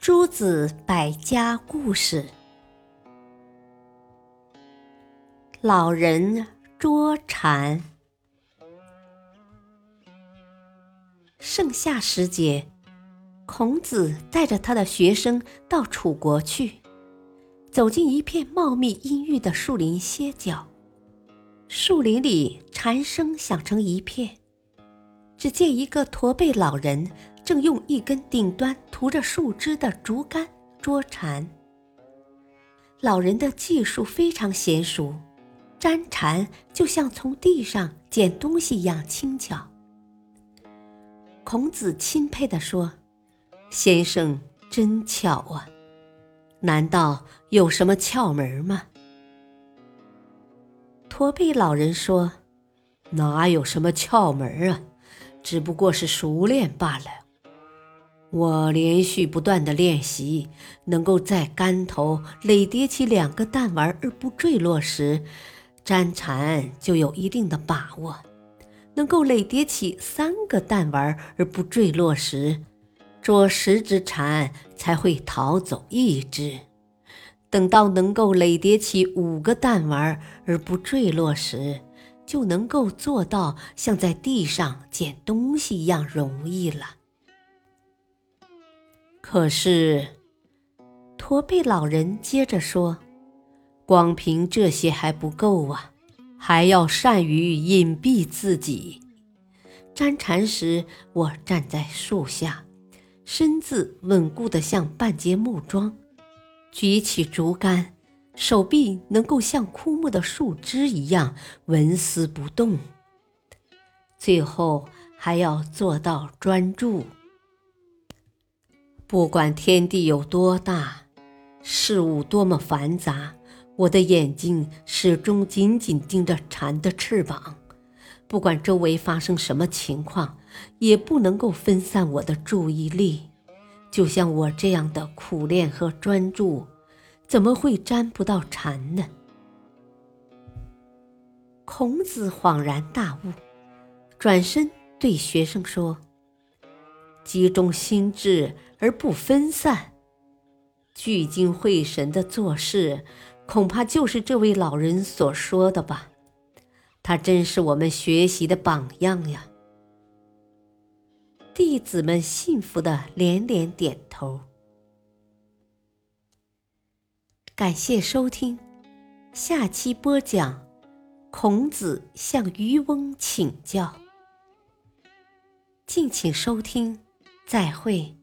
诸子百家故事：老人捉蝉。盛夏时节，孔子带着他的学生到楚国去，走进一片茂密阴郁的树林歇脚。树林里蝉声响成一片。只见一个驼背老人正用一根顶端涂着树枝的竹竿捉蝉。老人的技术非常娴熟，粘蝉就像从地上捡东西一样轻巧。孔子钦佩地说：“先生真巧啊，难道有什么窍门吗？”驼背老人说：“哪有什么窍门啊？”只不过是熟练罢了。我连续不断的练习，能够在竿头垒叠起两个弹丸而不坠落时，粘蝉就有一定的把握；能够垒叠起三个弹丸而不坠落时，捉十只蝉才会逃走一只。等到能够垒叠起五个弹丸而不坠落时，就能够做到像在地上捡东西一样容易了。可是，驼背老人接着说：“光凭这些还不够啊，还要善于隐蔽自己。粘蝉时，我站在树下，身子稳固的像半截木桩，举起竹竿。”手臂能够像枯木的树枝一样纹丝不动，最后还要做到专注。不管天地有多大，事物多么繁杂，我的眼睛始终紧紧盯着蝉的翅膀。不管周围发生什么情况，也不能够分散我的注意力。就像我这样的苦练和专注。怎么会沾不到蝉呢？孔子恍然大悟，转身对学生说：“集中心智而不分散，聚精会神的做事，恐怕就是这位老人所说的吧？他真是我们学习的榜样呀！”弟子们信服的连连点头。感谢收听，下期播讲：孔子向渔翁请教。敬请收听，再会。